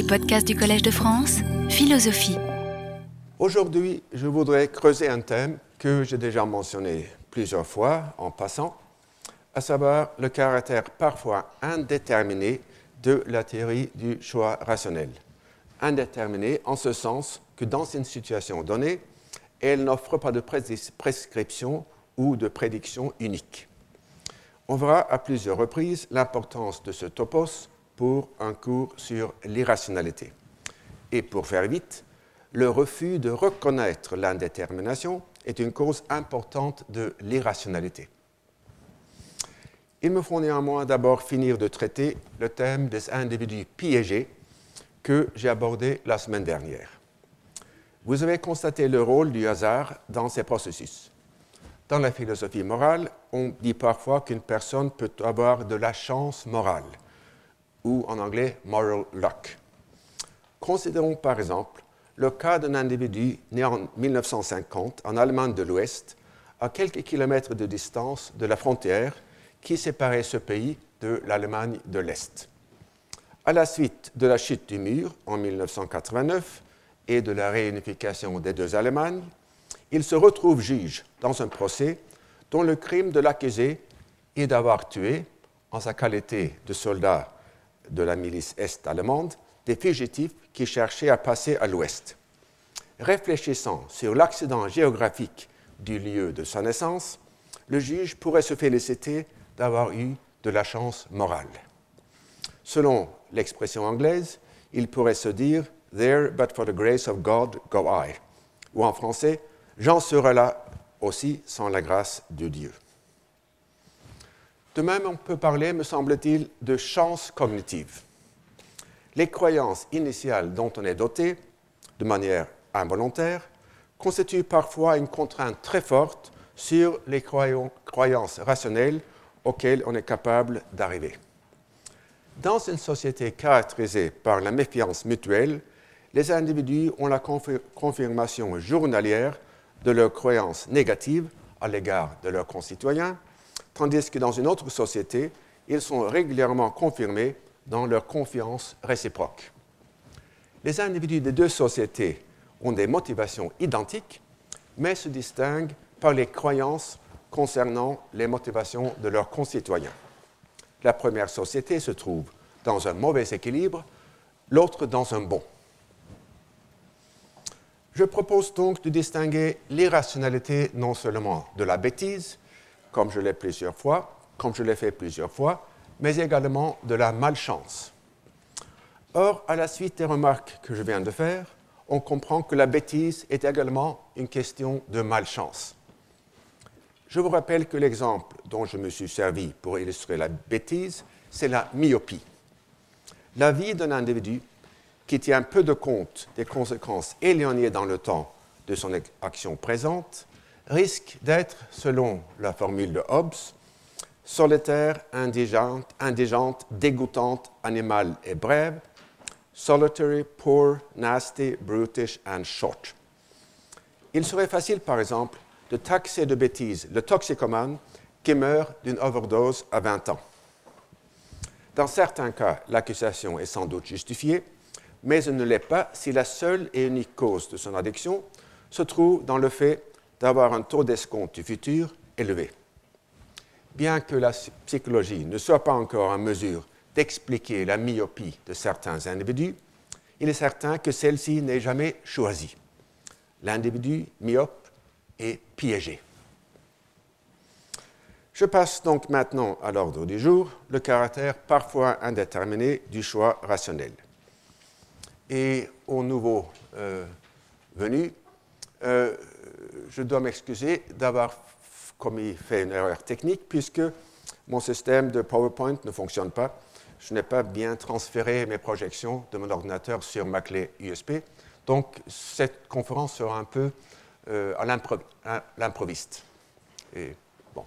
Les podcasts du Collège de France, philosophie. Aujourd'hui, je voudrais creuser un thème que j'ai déjà mentionné plusieurs fois en passant, à savoir le caractère parfois indéterminé de la théorie du choix rationnel. Indéterminé en ce sens que dans une situation donnée, elle n'offre pas de prescription ou de prédiction unique. On verra à plusieurs reprises l'importance de ce topos pour un cours sur l'irrationalité. Et pour faire vite, le refus de reconnaître l'indétermination est une cause importante de l'irrationalité. Il me faut néanmoins d'abord finir de traiter le thème des individus piégés que j'ai abordé la semaine dernière. Vous avez constaté le rôle du hasard dans ces processus. Dans la philosophie morale, on dit parfois qu'une personne peut avoir de la chance morale, ou en anglais moral luck. Considérons par exemple le cas d'un individu né en 1950 en Allemagne de l'Ouest, à quelques kilomètres de distance de la frontière qui séparait ce pays de l'Allemagne de l'Est. À la suite de la chute du mur en 1989 et de la réunification des deux Allemagnes, il se retrouve juge dans un procès dont le crime de l'accusé est d'avoir tué, en sa qualité de soldat de la milice est-allemande, des fugitifs qui cherchaient à passer à l'ouest. Réfléchissant sur l'accident géographique du lieu de sa naissance, le juge pourrait se féliciter d'avoir eu de la chance morale. Selon l'expression anglaise, il pourrait se dire There, but for the grace of God, go I. Ou en français, J'en serai là aussi sans la grâce de Dieu. De même, on peut parler, me semble-t-il, de chance cognitive. Les croyances initiales dont on est doté, de manière involontaire, constituent parfois une contrainte très forte sur les croyances rationnelles auxquelles on est capable d'arriver. Dans une société caractérisée par la méfiance mutuelle, les individus ont la confirmation journalière de leurs croyances négatives à l'égard de leurs concitoyens, tandis que dans une autre société, ils sont régulièrement confirmés dans leur confiance réciproque. Les individus des deux sociétés ont des motivations identiques, mais se distinguent par les croyances concernant les motivations de leurs concitoyens. La première société se trouve dans un mauvais équilibre, l'autre dans un bon. Je propose donc de distinguer l'irrationalité non seulement de la bêtise, comme je l'ai plusieurs fois, comme je l'ai fait plusieurs fois, mais également de la malchance. Or, à la suite des remarques que je viens de faire, on comprend que la bêtise est également une question de malchance. Je vous rappelle que l'exemple dont je me suis servi pour illustrer la bêtise, c'est la myopie. La vie d'un individu qui tient peu de compte des conséquences éloignées dans le temps de son action présente, risque d'être, selon la formule de Hobbes, solitaire, indigente, indigente, dégoûtante, animale et brève, solitary, poor, nasty, brutish and short. Il serait facile, par exemple, de taxer de bêtises le toxicomane qui meurt d'une overdose à 20 ans. Dans certains cas, l'accusation est sans doute justifiée, mais elle ne l'est pas si la seule et unique cause de son addiction se trouve dans le fait d'avoir un taux d'escompte du futur élevé. Bien que la psychologie ne soit pas encore en mesure d'expliquer la myopie de certains individus, il est certain que celle-ci n'est jamais choisie. L'individu myope est piégé. Je passe donc maintenant à l'ordre du jour le caractère parfois indéterminé du choix rationnel et aux nouveaux euh, venus, euh, je dois m'excuser d'avoir commis fait une erreur technique puisque mon système de PowerPoint ne fonctionne pas. Je n'ai pas bien transféré mes projections de mon ordinateur sur ma clé USB. Donc, cette conférence sera un peu euh, à l'improviste. Bon.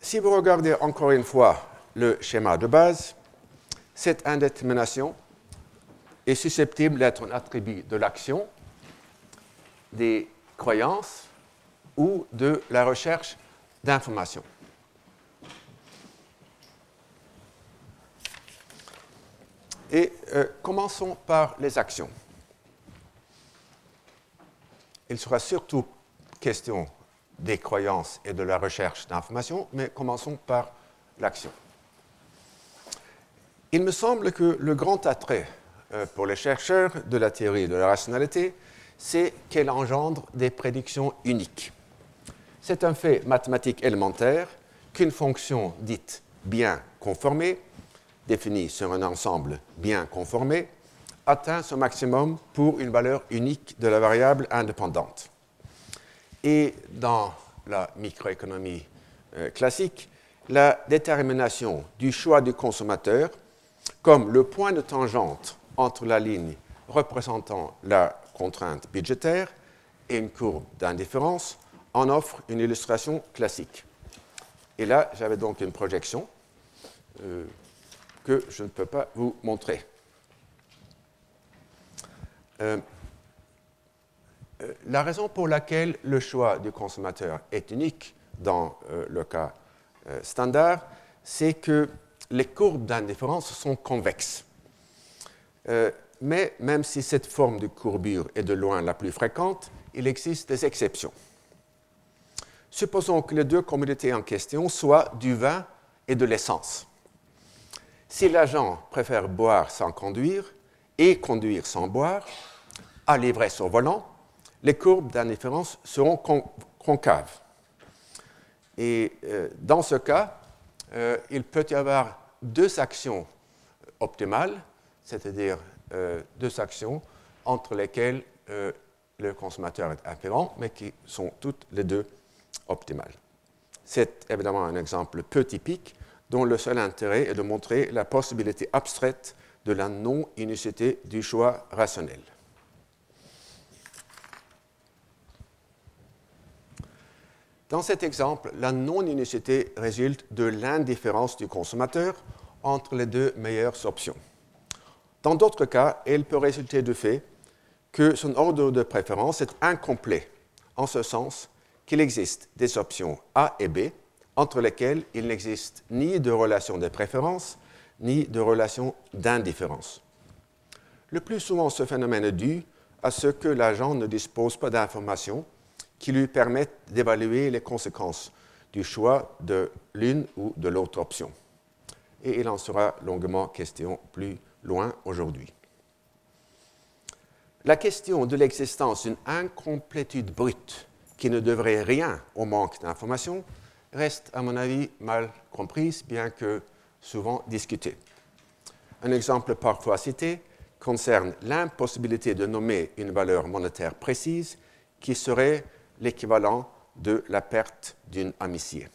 Si vous regardez encore une fois le schéma de base, cette indétermination est susceptible d'être un attribut de l'action, des croyances ou de la recherche d'informations. Et euh, commençons par les actions. Il sera surtout question des croyances et de la recherche d'informations, mais commençons par l'action. Il me semble que le grand attrait euh, pour les chercheurs de la théorie de la rationalité, c'est qu'elle engendre des prédictions uniques. C'est un fait mathématique élémentaire qu'une fonction dite bien conformée, définie sur un ensemble bien conformé, atteint son maximum pour une valeur unique de la variable indépendante. Et dans la microéconomie euh, classique, la détermination du choix du consommateur comme le point de tangente entre la ligne représentant la contrainte budgétaire et une courbe d'indifférence en offre une illustration classique. Et là, j'avais donc une projection euh, que je ne peux pas vous montrer. Euh, euh, la raison pour laquelle le choix du consommateur est unique dans le cas standard, c'est que les courbes d'indifférence sont convexes. Mais même si cette forme de courbure est de loin la plus fréquente, il existe des exceptions. Supposons que les deux communautés en question soient du vin et de l'essence. Si l'agent préfère boire sans conduire et conduire sans boire, à l'ivresse au volant, les courbes d'indifférence seront concaves. Et euh, dans ce cas, euh, il peut y avoir deux actions optimales, c'est-à-dire deux actions entre lesquelles le consommateur est afférent, mais qui sont toutes les deux optimale. C'est évidemment un exemple peu typique dont le seul intérêt est de montrer la possibilité abstraite de la non-unicité du choix rationnel. Dans cet exemple, la non-unicité résulte de l'indifférence du consommateur entre les deux meilleures options. Dans d'autres cas, elle peut résulter du fait que son ordre de préférence est incomplet, en ce sens qu'il existe des options A et B entre lesquelles il n'existe ni de relation de préférence ni de relation d'indifférence. Le plus souvent, ce phénomène est dû à ce que l'agent ne dispose pas d'informations qui lui permettent d'évaluer les conséquences du choix de l'une ou de l'autre option. Et il en sera longuement question plus loin aujourd'hui. La question de l'existence d'une incomplétude brute qui ne devrait rien au manque d'informations, reste, à mon avis, mal comprise, bien que souvent discutée. Un exemple parfois cité concerne l'impossibilité de nommer une valeur monétaire précise qui serait l'équivalent de la perte d'une amitié.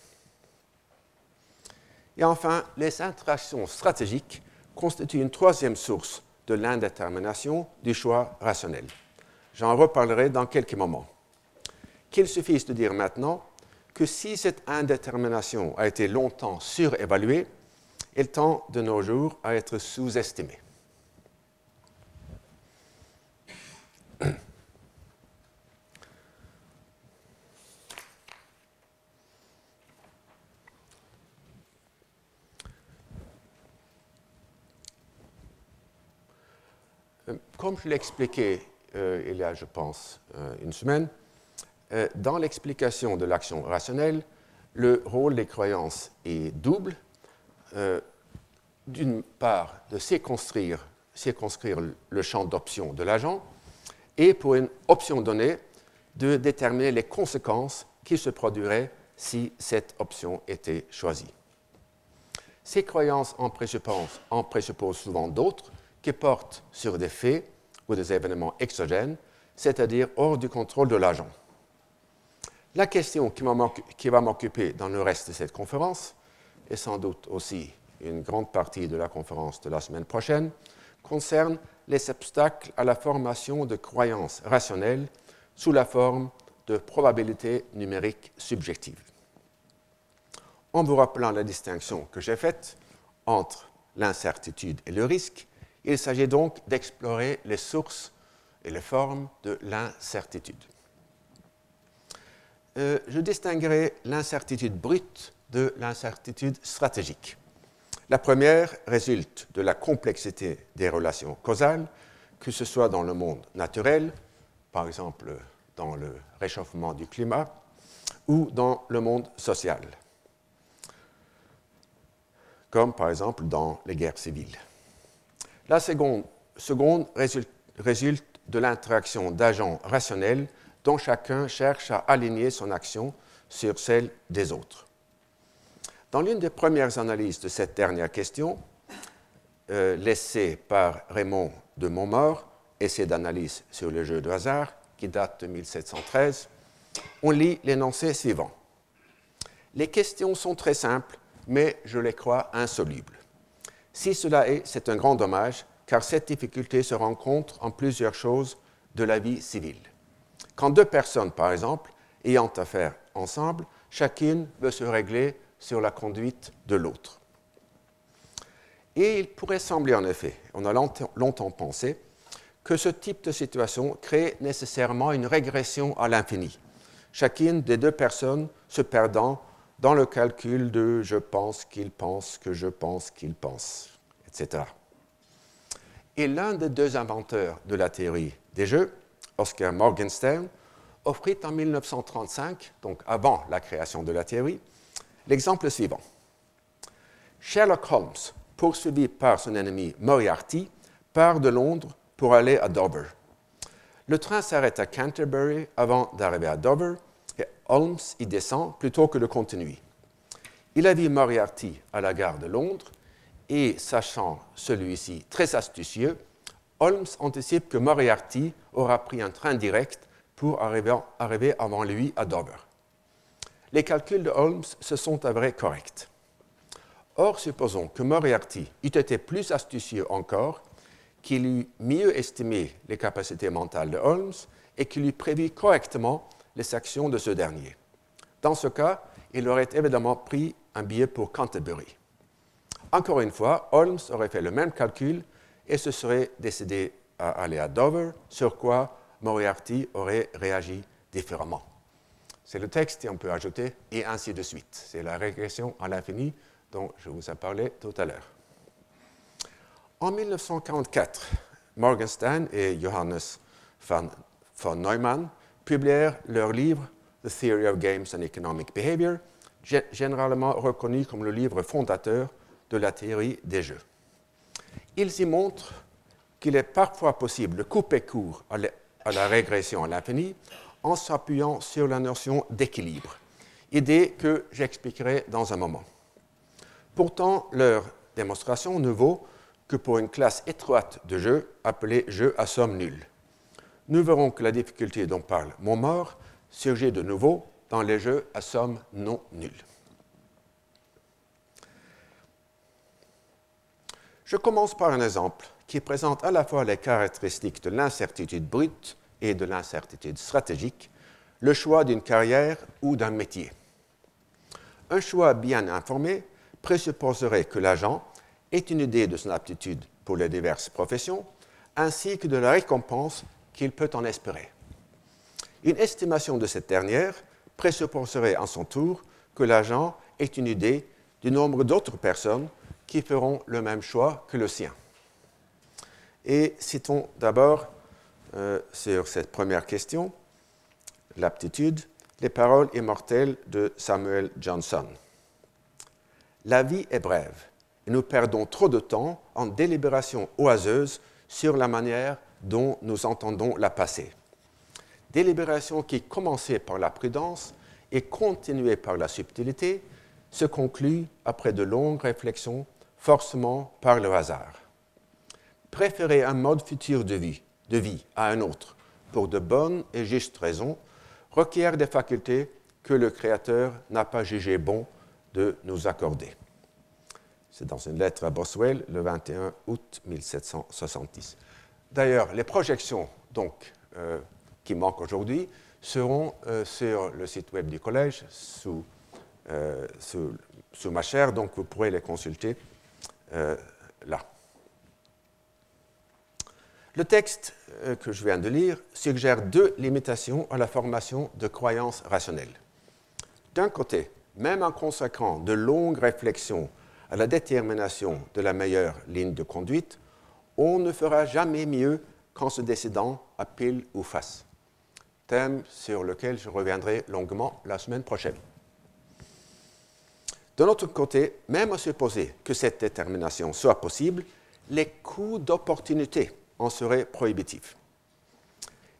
Et enfin, les interactions stratégiques constituent une troisième source de l'indétermination du choix rationnel. J'en reparlerai dans quelques moments qu'il suffise de dire maintenant que si cette indétermination a été longtemps surévaluée, elle tend de nos jours à être sous-estimée. Comme je l'ai expliqué euh, il y a, je pense, euh, une semaine, euh, dans l'explication de l'action rationnelle, le rôle des croyances est double. D'une part, de circonscrire, le champ d'option de l'agent, et pour une option donnée, de déterminer les conséquences qui se produiraient si cette option était choisie. Ces croyances en présupposent souvent d'autres qui portent sur des faits des événements exogènes, c'est-à-dire hors du contrôle de l'agent. La question qui va m'occuper dans le reste de cette conférence, et sans doute aussi une grande partie de la conférence de la semaine prochaine, concerne les obstacles à la formation de croyances rationnelles sous la forme de probabilités numériques subjectives. En vous rappelant la distinction que j'ai faite entre l'incertitude et le risque, il s'agit donc d'explorer les sources et les formes de l'incertitude. Euh, je distinguerai l'incertitude brute de l'incertitude stratégique. La première résulte de la complexité des relations causales, que ce soit dans le monde naturel, par exemple dans le réchauffement du climat, ou dans le monde social, comme par exemple dans les guerres civiles. La seconde, résulte de l'interaction d'agents rationnels dont chacun cherche à aligner son action sur celle des autres. Dans l'une des premières analyses de cette dernière question, euh, laissée par Raymond de Montmort, essai d'analyse sur le jeu de hasard, qui date de 1713, on lit l'énoncé suivant. Les questions sont très simples, mais je les crois insolubles. Si cela est, c'est un grand dommage, car cette difficulté se rencontre en plusieurs choses de la vie civile. Quand deux personnes, par exemple, ayant affaire ensemble, chacune veut se régler sur la conduite de l'autre. Et il pourrait sembler en effet, on a longtemps pensé, que ce type de situation crée nécessairement une régression à l'infini, chacune des deux personnes se perdant dans le calcul de je pense qu'il pense que je pense qu'il pense, etc. Et l'un des deux inventeurs de la théorie des jeux, Oscar Morgenstern, offrit en 1935, donc avant la création de la théorie, l'exemple suivant. Sherlock Holmes, poursuivi par son ennemi Moriarty, part de Londres pour aller à Dover. Le train s'arrête à Canterbury avant d'arriver à Dover Holmes y descend plutôt que de continuer. Il a vu Moriarty à la gare de Londres et, sachant celui-ci très astucieux, Holmes anticipe que Moriarty aura pris un train direct pour arriver, arriver avant lui à Dover. Les calculs de Holmes se sont avérés corrects. Or, supposons que Moriarty eût été plus astucieux encore, qu'il eût mieux estimé les capacités mentales de Holmes et qu'il eût prévu correctement les actions de ce dernier. Dans ce cas, il aurait évidemment pris un billet pour Canterbury. Encore une fois, Holmes aurait fait le même calcul et se serait décidé à aller à Dover, sur quoi Moriarty aurait réagi différemment. C'est le texte et on peut ajouter et ainsi de suite. C'est la régression à l'infini dont je vous ai parlé tout à l'heure. En 1944, Morgenstern et Johannes von, von Neumann publièrent leur livre The Theory of Games and Economic Behavior, généralement reconnu comme le livre fondateur de la théorie des jeux. Ils y montrent qu'il est parfois possible de couper court à la régression à l'infini en s'appuyant sur la notion d'équilibre, idée que j'expliquerai dans un moment. Pourtant, leur démonstration ne vaut que pour une classe étroite de jeux appelée jeux à somme nulle. Nous verrons que la difficulté dont parle Montmort surgit de nouveau dans les jeux à somme non nulle. Je commence par un exemple qui présente à la fois les caractéristiques de l'incertitude brute et de l'incertitude stratégique, le choix d'une carrière ou d'un métier. Un choix bien informé présupposerait que l'agent ait une idée de son aptitude pour les diverses professions, ainsi que de la récompense qu'il peut en espérer. Une estimation de cette dernière présupposerait en son tour que l'agent ait une idée du nombre d'autres personnes qui feront le même choix que le sien. Et citons d'abord euh, sur cette première question, l'aptitude, les paroles immortelles de Samuel Johnson. La vie est brève et nous perdons trop de temps en délibérations oiseuses sur la manière dont nous entendons la passer. Délibérations qui, commençaient par la prudence et continuées par la subtilité, se concluent après de longues réflexions forcément par le hasard. Préférer un mode futur de vie, de vie à un autre, pour de bonnes et justes raisons, requiert des facultés que le Créateur n'a pas jugé bon de nous accorder. C'est dans une lettre à Boswell le 21 août 1770. D'ailleurs, les projections donc, euh, qui manquent aujourd'hui seront euh, sur le site web du collège sous, euh, sous, sous ma chaire, donc vous pourrez les consulter là. Le texte que je viens de lire suggère deux limitations à la formation de croyances rationnelles. D'un côté, même en consacrant de longues réflexions à la détermination de la meilleure ligne de conduite, on ne fera jamais mieux qu'en se décidant à pile ou face. Thème sur lequel je reviendrai longuement la semaine prochaine. De notre côté, même à supposer que cette détermination soit possible, les coûts d'opportunité en seraient prohibitifs.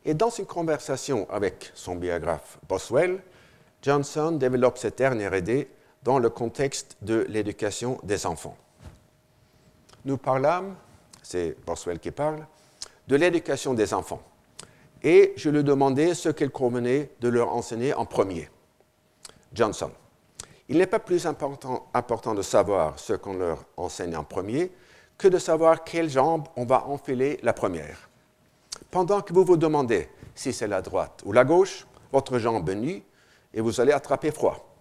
Et dans une conversation avec son biographe Boswell, Johnson développe cette dernière idée dans le contexte de l'éducation des enfants. Nous parlâmes, c'est Boswell qui parle, de l'éducation des enfants. Et je lui demandais ce qu'il convenait de leur enseigner en premier. Johnson. Il n'est pas plus important, important de savoir ce qu'on leur enseigne en premier que de savoir quelle jambe on va enfiler la première. Pendant que vous vous demandez si c'est la droite ou la gauche, votre jambe est nue et vous allez attraper froid.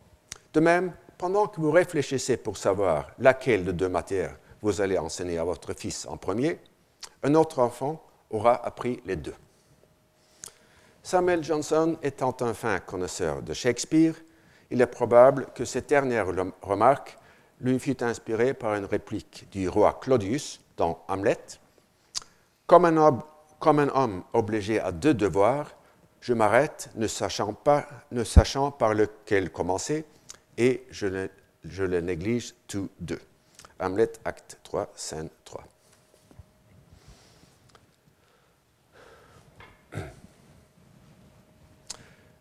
De même, pendant que vous réfléchissez pour savoir laquelle de deux matières vous allez enseigner à votre fils en premier, un autre enfant aura appris les deux. Samuel Johnson étant un fin connaisseur de Shakespeare, il est probable que cette dernière remarque lui fut inspirée par une réplique du roi Claudius dans Hamlet. Comme un, homme obligé à deux devoirs, je m'arrête, ne sachant, ne sachant par lequel commencer, et je je le néglige tous deux. Hamlet, acte 3, scène 3.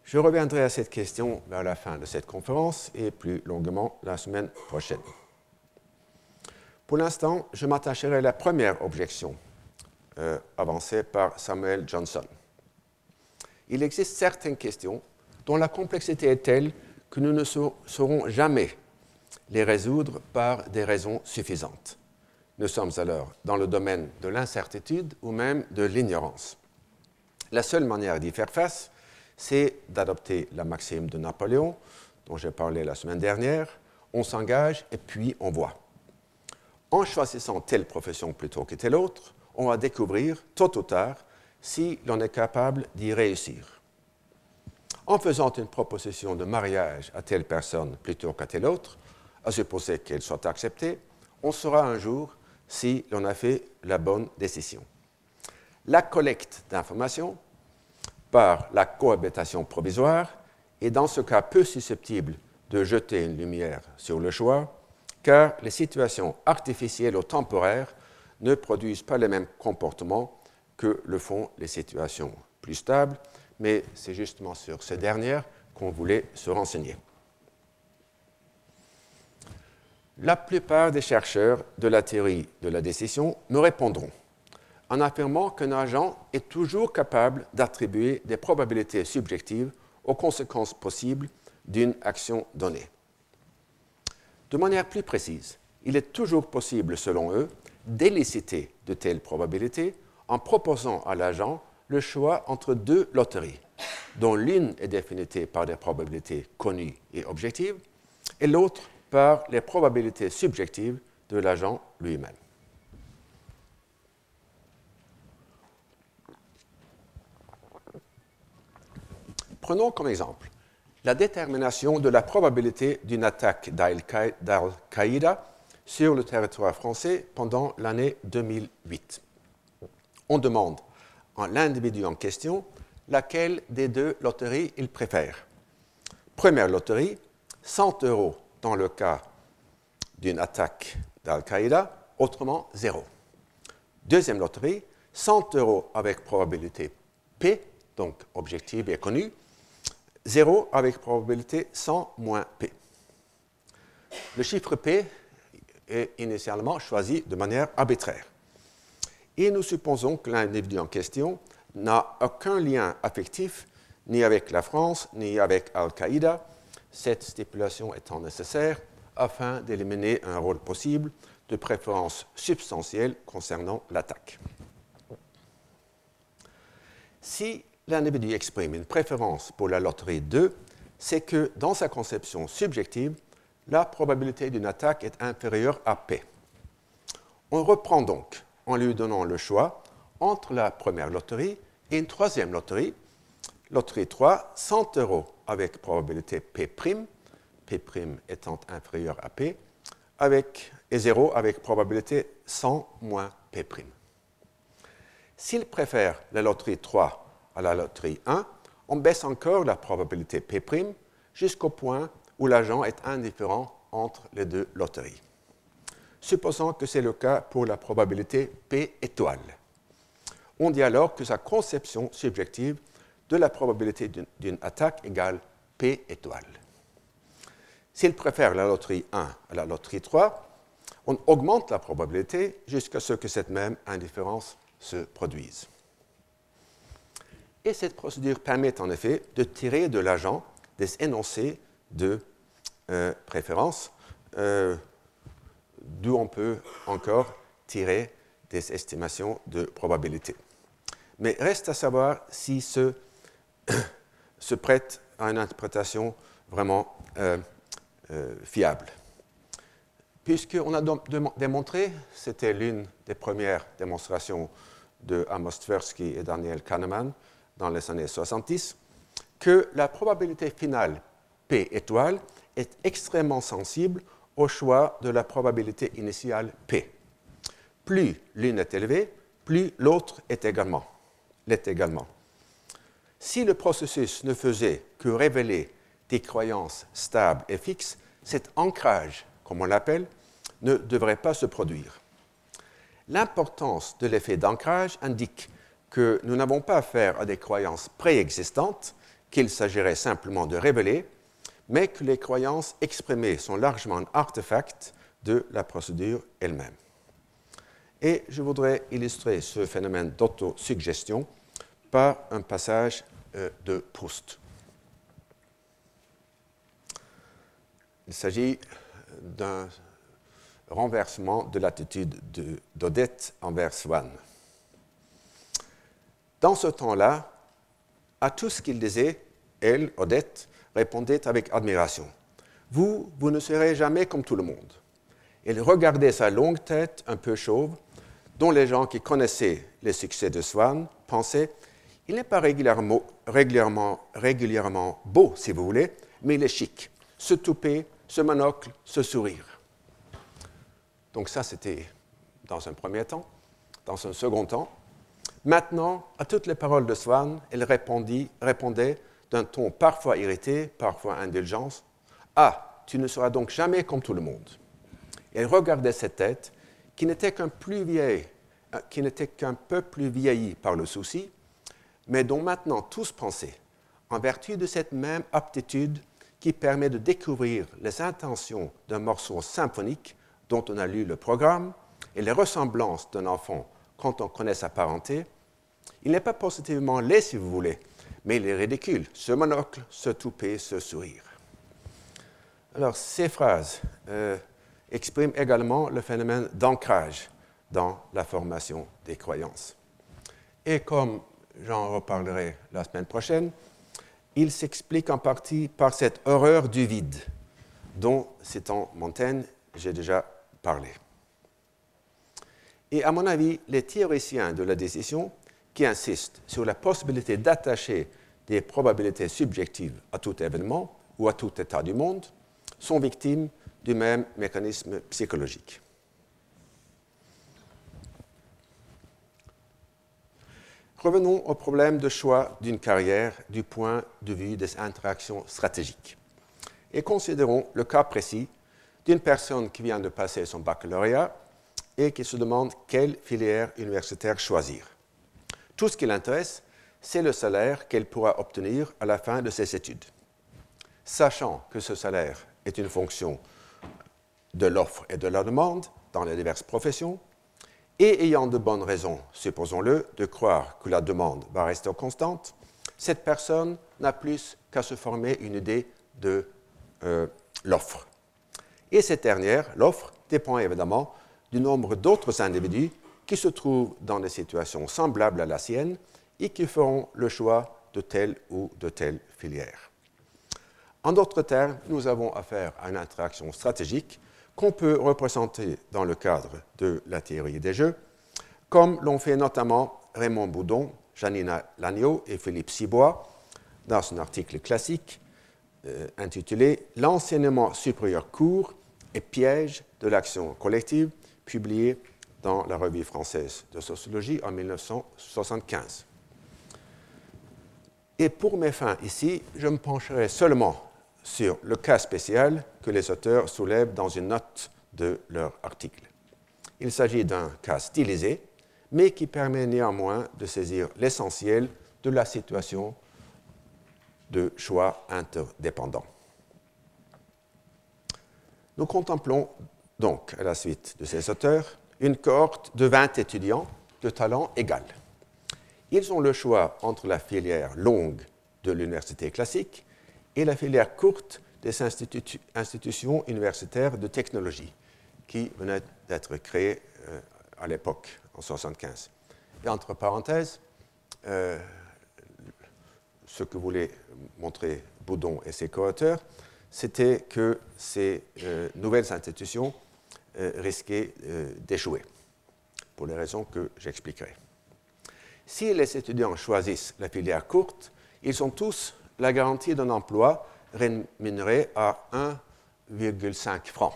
Je reviendrai à cette question vers la fin de cette conférence et plus longuement la semaine prochaine. Pour l'instant, je m'attacherai à la première objection euh, avancée par Samuel Johnson. Il existe certaines questions dont la complexité est telle que nous ne saurons jamais les résoudre par des raisons suffisantes. Nous sommes alors dans le domaine de l'incertitude ou même de l'ignorance. La seule manière d'y faire face, c'est d'adopter la maxime de Napoléon, dont j'ai parlé la semaine dernière, on s'engage et puis on voit. En choisissant telle profession plutôt que telle autre, on va découvrir, tôt ou tard, si l'on est capable d'y réussir. En faisant une proposition de mariage à telle personne plutôt qu'à telle autre, à supposer qu'elle soit acceptée, on saura un jour si l'on a fait la bonne décision. La collecte d'informations par la cohabitation provisoire est dans ce cas peu susceptible de jeter une lumière sur le choix, car les situations artificielles ou temporaires ne produisent pas les mêmes comportements que le font les situations plus stables, mais c'est justement sur ces dernières qu'on voulait se renseigner. La plupart des chercheurs de la théorie de la décision me répondront en affirmant qu'un agent est toujours capable d'attribuer des probabilités subjectives aux conséquences possibles d'une action donnée. De manière plus précise, il est toujours possible, selon eux, d'éliciter de telles probabilités en proposant à l'agent le choix entre deux loteries, dont l'une est définie par des probabilités connues et objectives, et l'autre par les probabilités subjectives de l'agent lui-même. Prenons comme exemple la détermination de la probabilité d'une attaque d'Al-Qaïda sur le territoire français pendant l'année 2008. On demande à l'individu en question laquelle des deux loteries il préfère. Première loterie, 100 euros dans le cas d'une attaque d'Al-Qaïda, autrement zéro. Deuxième loterie, 100 euros avec probabilité P, donc objective et connue, 0 avec probabilité 100 moins P. Le chiffre P est initialement choisi de manière arbitraire. Et nous supposons que l'individu en question n'a aucun lien affectif ni avec la France ni avec Al-Qaïda, cette stipulation étant nécessaire afin d'éliminer un rôle possible de préférence substantielle concernant l'attaque. Si l'individu exprime une préférence pour la loterie 2, c'est que dans sa conception subjective, la probabilité d'une attaque est inférieure à P. On reprend donc en lui donnant le choix entre la première loterie et une troisième loterie, loterie 3, 100 euros avec probabilité P', P' étant inférieur à P, avec, et 0 avec probabilité 100 moins P'. S'il préfère la loterie 3 à la loterie 1, on baisse encore la probabilité P' jusqu'au point où l'agent est indifférent entre les deux loteries. Supposons que c'est le cas pour la probabilité P étoile. On dit alors que sa conception subjective de la probabilité d'une attaque égale P étoile. S'il préfère la loterie 1 à la loterie 3, on augmente la probabilité jusqu'à ce que cette même indifférence se produise. Et cette procédure permet en effet de tirer de l'agent des énoncés de euh, préférence, euh, d'où on peut encore tirer des estimations de probabilité. Mais reste à savoir si ce se prête à une interprétation vraiment euh, fiable. Puisqu'on a démontré, c'était l'une des premières démonstrations de Amos Tversky et Daniel Kahneman dans les années 70, que la probabilité finale P étoile est extrêmement sensible au choix de la probabilité initiale P. Plus l'une est élevée, plus l'autre est également. L'est également. Si le processus ne faisait que révéler des croyances stables et fixes, cet ancrage, comme on l'appelle, ne devrait pas se produire. L'importance de l'effet d'ancrage indique que nous n'avons pas affaire à des croyances préexistantes qu'il s'agirait simplement de révéler, mais que les croyances exprimées sont largement un artefact de la procédure elle-même. Et je voudrais illustrer ce phénomène d'autosuggestion par un passage de Proust. Il s'agit d'un renversement de l'attitude d'Odette envers Swann. Dans ce temps-là, à tout ce qu'il disait, elle, Odette, répondait avec admiration. Vous, vous ne serez jamais comme tout le monde. Elle regardait sa longue tête un peu chauve, dont les gens qui connaissaient les succès de Swann pensaient il n'est pas régulièrement, beau, si vous voulez, mais il est chic. Ce toupet, ce monocle, ce sourire. Donc ça, c'était dans un premier temps. Dans un second temps, maintenant, à toutes les paroles de Swann, elle répondit, répondait d'un ton parfois irrité, parfois indulgent. Ah, tu ne seras donc jamais comme tout le monde. elle regardait cette tête qui n'était qu'un plus euh, qui n'était qu'un peu plus vieillie par le souci, mais dont maintenant tous pensaient, en vertu de cette même aptitude qui permet de découvrir les intentions d'un morceau symphonique dont on a lu le programme et les ressemblances d'un enfant quand on connaît sa parenté, il n'est pas positivement laid si vous voulez, mais il est ridicule, ce monocle, ce toupet, ce sourire. Alors, ces phrases euh, expriment également le phénomène d'ancrage dans la formation des croyances. Et comme j'en reparlerai la semaine prochaine, il s'explique en partie par cette horreur du vide, dont, citant Montaigne, j'ai déjà parlé. Et à mon avis, les théoriciens de la décision qui insistent sur la possibilité d'attacher des probabilités subjectives à tout événement ou à tout état du monde sont victimes du même mécanisme psychologique. Revenons au problème de choix d'une carrière du point de vue des interactions stratégiques et considérons le cas précis d'une personne qui vient de passer son baccalauréat et qui se demande quelle filière universitaire choisir. Tout ce qui l'intéresse, c'est le salaire qu'elle pourra obtenir à la fin de ses études. Sachant que ce salaire est une fonction de l'offre et de la demande dans les diverses professions, et ayant de bonnes raisons, supposons-le, de croire que la demande va rester constante, cette personne n'a plus qu'à se former une idée de euh, l'offre. Et cette dernière, l'offre, dépend évidemment du nombre d'autres individus qui se trouvent dans des situations semblables à la sienne et qui feront le choix de telle ou de telle filière. En d'autres termes, nous avons affaire à une interaction stratégique qu'on peut représenter dans le cadre de la théorie des jeux, comme l'ont fait notamment Raymond Boudon, Janina Lagneau et Philippe Sibois dans un article classique euh, intitulé L'enseignement supérieur court et pièges de l'action collective, publié dans la Revue française de sociologie en 1975. Et pour mes fins ici, je me pencherai seulement sur le cas spécial que les auteurs soulèvent dans une note de leur article. Il s'agit d'un cas stylisé, mais qui permet néanmoins de saisir l'essentiel de la situation de choix interdépendants. Nous contemplons donc, à la suite de ces auteurs, une cohorte de 20 étudiants de talent égal. Ils ont le choix entre la filière longue de l'université classique et la filière courte des institutions universitaires de technologie qui venaient d'être créées euh, à l'époque, en 1975. Et entre parenthèses, euh, ce que voulaient montrer Boudon et ses co-auteurs, c'était que ces euh, nouvelles institutions risquaient d'échouer, pour les raisons que j'expliquerai. Si les étudiants choisissent la filière courte, ils ont tous la garantie d'un emploi rémunéré à 1,5 francs.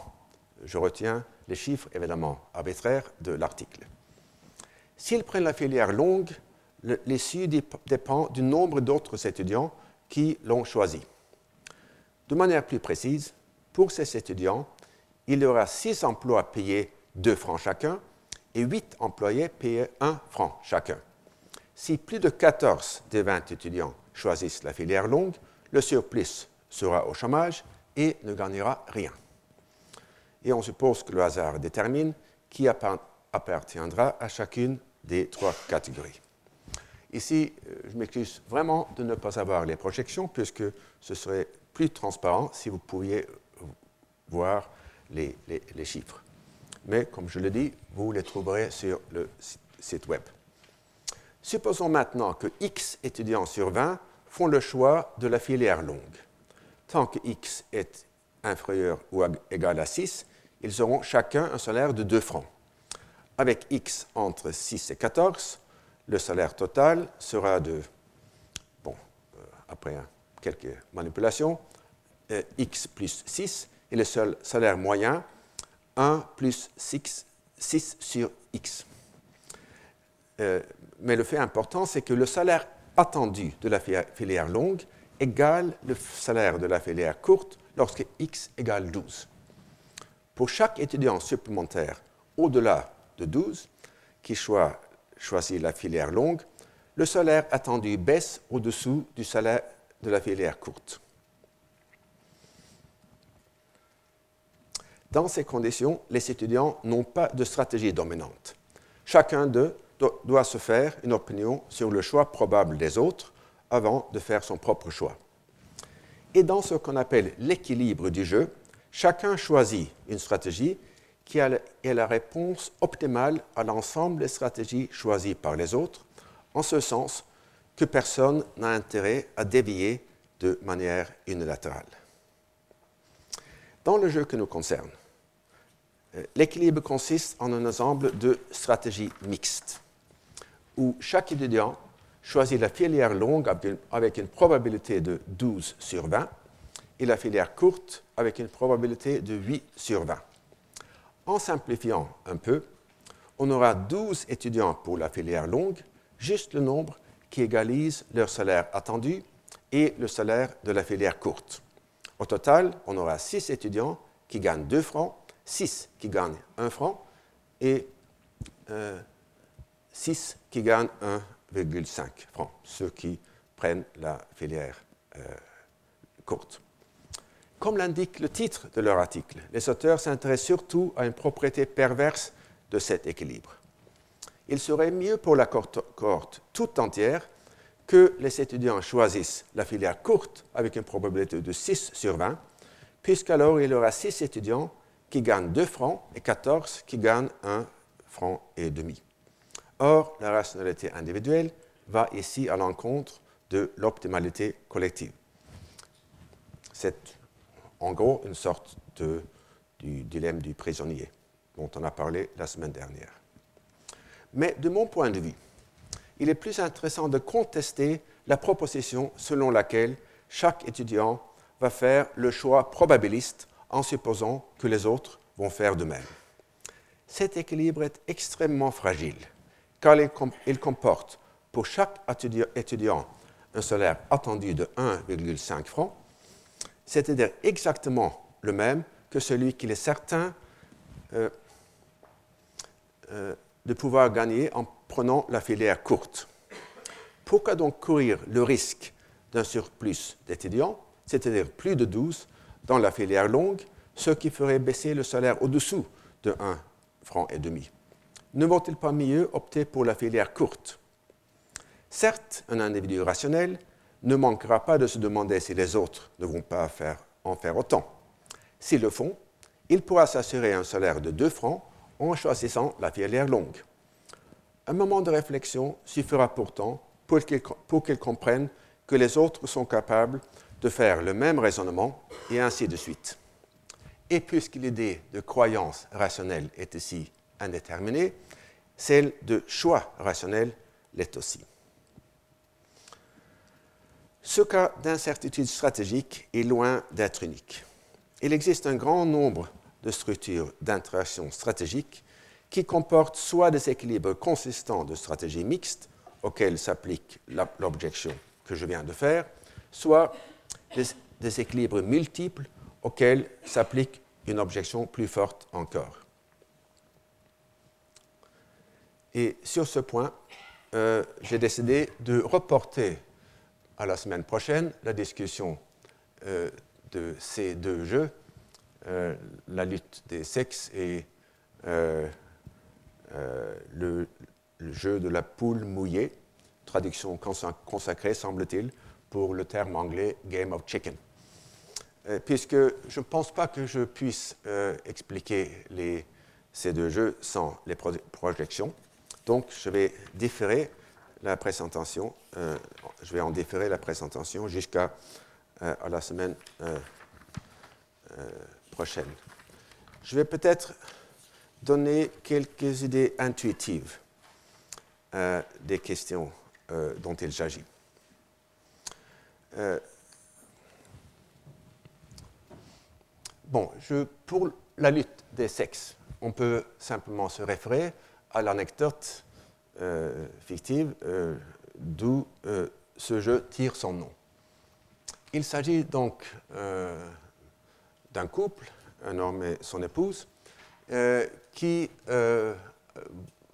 Je retiens les chiffres évidemment arbitraires de l'article. S'ils prennent la filière longue, l'issue dépend du nombre d'autres étudiants qui l'ont choisi. De manière plus précise, pour ces étudiants, il y aura 6 emplois payés 2 francs chacun et 8 employés payés 1 franc chacun. Si plus de 14 des 20 étudiants choisissent la filière longue, le surplus sera au chômage et ne gagnera rien. Et on suppose que le hasard détermine qui appartiendra à chacune des trois catégories. Ici, euh, je m'excuse vraiment de ne pas avoir les projections, puisque ce serait plus transparent si vous pouviez voir les, chiffres. Mais comme je le dis, vous les trouverez sur le site web. Supposons maintenant que X étudiants sur 20 font le choix de la filière longue. Tant que X est inférieur ou égal à 6, ils auront chacun un salaire de 2 francs. Avec X entre 6 et 14, le salaire total sera de, bon, euh, après quelques manipulations, euh, x plus 6 et le seul salaire moyen 1 plus 6, 6 sur x. Euh, mais le fait important, c'est que le salaire attendu de la filière longue égale le salaire de la filière courte lorsque x égale 12. Pour chaque étudiant supplémentaire au-delà de 12 qui choisit la filière longue, le salaire attendu baisse au-dessous du salaire de la filière courte. Dans ces conditions, les étudiants n'ont pas de stratégie dominante. Chacun d'eux doit se faire une opinion sur le choix probable des autres avant de faire son propre choix. Et dans ce qu'on appelle l'équilibre du jeu, chacun choisit une stratégie qui est la réponse optimale à l'ensemble des stratégies choisies par les autres, en ce sens que personne n'a intérêt à dévier de manière unilatérale. Dans le jeu qui nous concerne, euh, l'équilibre consiste en un ensemble de stratégies mixtes, où chaque étudiant choisit la filière longue avec une probabilité de 12 sur 20 et la filière courte avec une probabilité de 8 sur 20. En simplifiant un peu, on aura 12 étudiants pour la filière longue, juste le nombre qui égalise leur salaire attendu et le salaire de la filière courte. Au total, on aura 6 étudiants qui gagnent 2 francs 6 qui gagnent 1 franc et 6 euh, qui gagnent 1,5 franc, ceux qui prennent la filière euh, courte. Comme l'indique le titre de leur article, les auteurs s'intéressent surtout à une propriété perverse de cet équilibre. Il serait mieux pour la cohorte toute entière que les étudiants choisissent la filière courte avec une probabilité de 6 sur 20, puisqu'alors il y aura 6 étudiants qui gagnent 2 francs et 14 qui gagnent 1 franc et demi. Or, la rationalité individuelle va ici à l'encontre de l'optimalité collective. C'est en gros une sorte de, du dilemme du prisonnier dont on a parlé la semaine dernière. Mais de mon point de vue, il est plus intéressant de contester la proposition selon laquelle chaque étudiant va faire le choix probabiliste en supposant que les autres vont faire de même. Cet équilibre est extrêmement fragile, car il comporte pour chaque étudiant un salaire attendu de 1,5 francs, c'est-à-dire exactement le même que celui qu'il est certain euh, euh, de pouvoir gagner en prenant la filière courte. Pourquoi donc courir le risque d'un surplus d'étudiants, c'est-à-dire plus de 12, dans la filière longue, ce qui ferait baisser le salaire au-dessous de 1 franc et demi? Ne vaut-il pas mieux opter pour la filière courte? Certes, un individu rationnel ne manquera pas de se demander si les autres ne vont pas en faire autant. S'ils le font, il pourra s'assurer un salaire de 2 francs en choisissant la filière longue. Un moment de réflexion suffira pourtant pour qu'ils comprennent que les autres sont capables de faire le même raisonnement et ainsi de suite. Et puisque l'idée de croyance rationnelle est ici indéterminée, celle de choix rationnel l'est aussi. Ce cas d'incertitude stratégique est loin d'être unique. Il existe un grand nombre de structures d'interaction stratégique qui comportent soit des équilibres consistants de stratégie mixte auxquels s'applique l'objection que je viens de faire, soit des, équilibres multiples auxquels s'applique une objection plus forte encore. Et sur ce point, euh, j'ai décidé de reporter à la semaine prochaine la discussion euh, de ces deux jeux, euh, la lutte des sexes et le, jeu de la poule mouillée, traduction consacrée, semble-t-il, pour le terme anglais Game of Chicken. Puisque je ne pense pas que je puisse expliquer ces deux jeux sans les projections. Donc, je vais différer la présentation, euh, je vais en différer la présentation jusqu'à la semaine prochaine. Je vais peut-être donner quelques idées intuitives des questions dont il s'agit. Euh, bon, pour la lutte des sexes, on peut simplement se référer à l'anecdote euh, fictive euh, d'où ce jeu tire son nom. Il s'agit donc d'un couple, un homme et son épouse, qui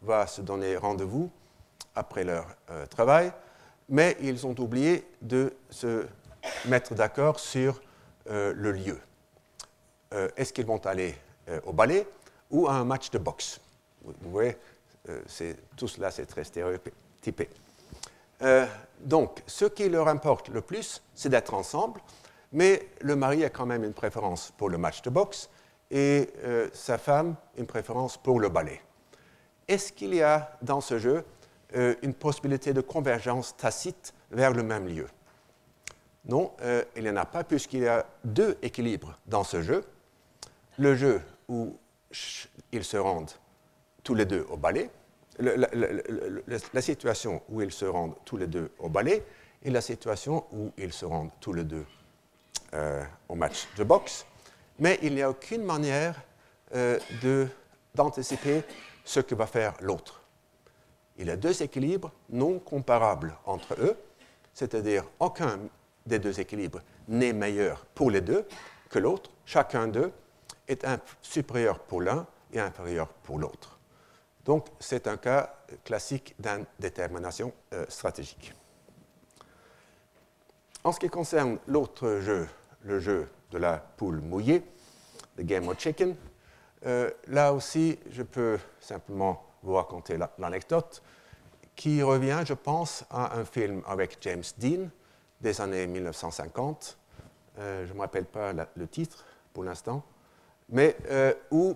va se donner rendez-vous après leur travail mais ils ont oublié de se mettre d'accord sur euh, le lieu. Euh, est-ce qu'ils vont aller euh, au ballet ou à un match de boxe? Vous, voyez, tout cela, c'est très stéréotypé. donc, ce qui leur importe le plus, c'est d'être ensemble, mais le mari a quand même une préférence pour le match de boxe et sa femme une préférence pour le ballet. Est-ce qu'il y a dans ce jeu euh, une possibilité de convergence tacite vers le même lieu? Non, euh, il n'y en a pas puisqu'il y a deux équilibres dans ce jeu. Le jeu où ils se rendent tous les deux au ballet, la, situation où ils se rendent tous les deux au ballet et la situation où ils se rendent tous les deux euh, au match de boxe. Mais il n'y a aucune manière d'anticiper ce que va faire l'autre il y a deux équilibres non comparables entre eux, c'est-à-dire aucun des deux équilibres n'est meilleur pour les deux que l'autre. Chacun d'eux est supérieur pour l'un et inférieur pour l'autre. Donc, c'est un cas classique d'indétermination euh, stratégique. En ce qui concerne l'autre jeu, le jeu de la poule mouillée, le Game of Chicken, euh, là aussi, je peux simplement vous raconter l'anecdote, qui revient, je pense, à un film avec James Dean des années 1950. Euh, je ne me rappelle pas le titre pour l'instant, mais euh, où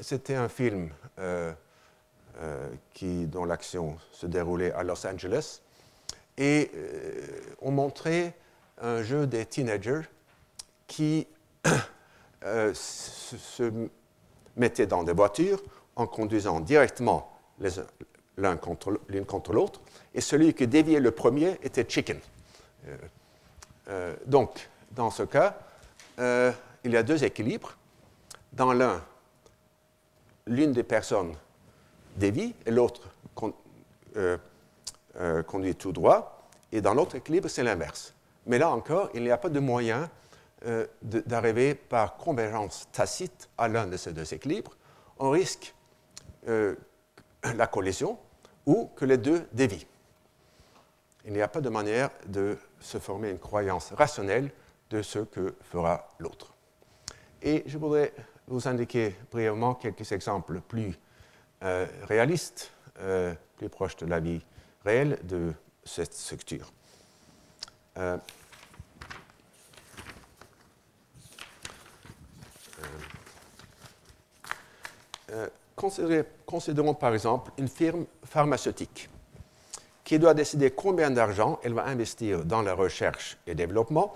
c'était un film qui, dont l'action se déroulait à Los Angeles. Et on montrait un jeu des teenagers qui se mettaient dans des voitures en conduisant directement l'un contre l'autre, et celui qui déviait le premier était chicken. Euh, euh, donc, dans ce cas, euh, il y a deux équilibres. dans l'un, l'une des personnes dévie et l'autre euh, euh, conduit tout droit, et dans l'autre équilibre, c'est l'inverse. Mais là encore, il n'y a pas de moyen euh, d'arriver par convergence tacite à l'un de ces deux équilibres. On risque la collision ou que les deux dévient. Il n'y a pas de manière de se former une croyance rationnelle de ce que fera l'autre. Et je voudrais vous indiquer brièvement quelques exemples plus euh, réalistes, euh, plus proches de la vie réelle de cette structure. Euh, considérons par exemple une firme pharmaceutique qui doit décider combien d'argent elle va investir dans la recherche et développement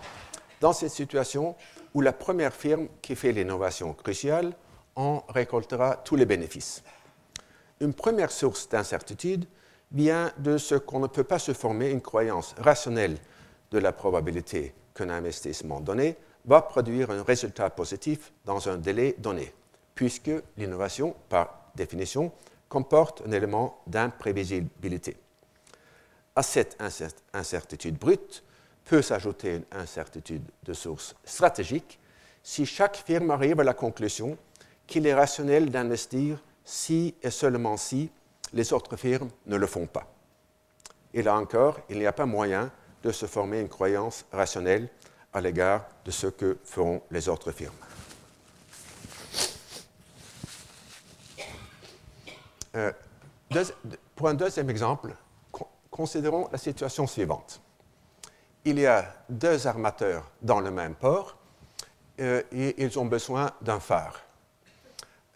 dans cette situation où la première firme qui fait l'innovation cruciale en récoltera tous les bénéfices. Une première source d'incertitude vient de ce qu'on ne peut pas se former une croyance rationnelle de la probabilité qu'un investissement donné va produire un résultat positif dans un délai donné, puisque l'innovation, par définition, comporte un élément d'imprévisibilité. À cette incertitude brute, peut s'ajouter une incertitude de source stratégique si chaque firme arrive à la conclusion qu'il est rationnel d'investir si et seulement si les autres firmes ne le font pas. Et là encore, il n'y a pas moyen de se former une croyance rationnelle à l'égard de ce que feront les autres firmes. Euh, pour un deuxième exemple, considérons la situation suivante il y a deux armateurs dans le même port euh, et ils ont besoin d'un phare.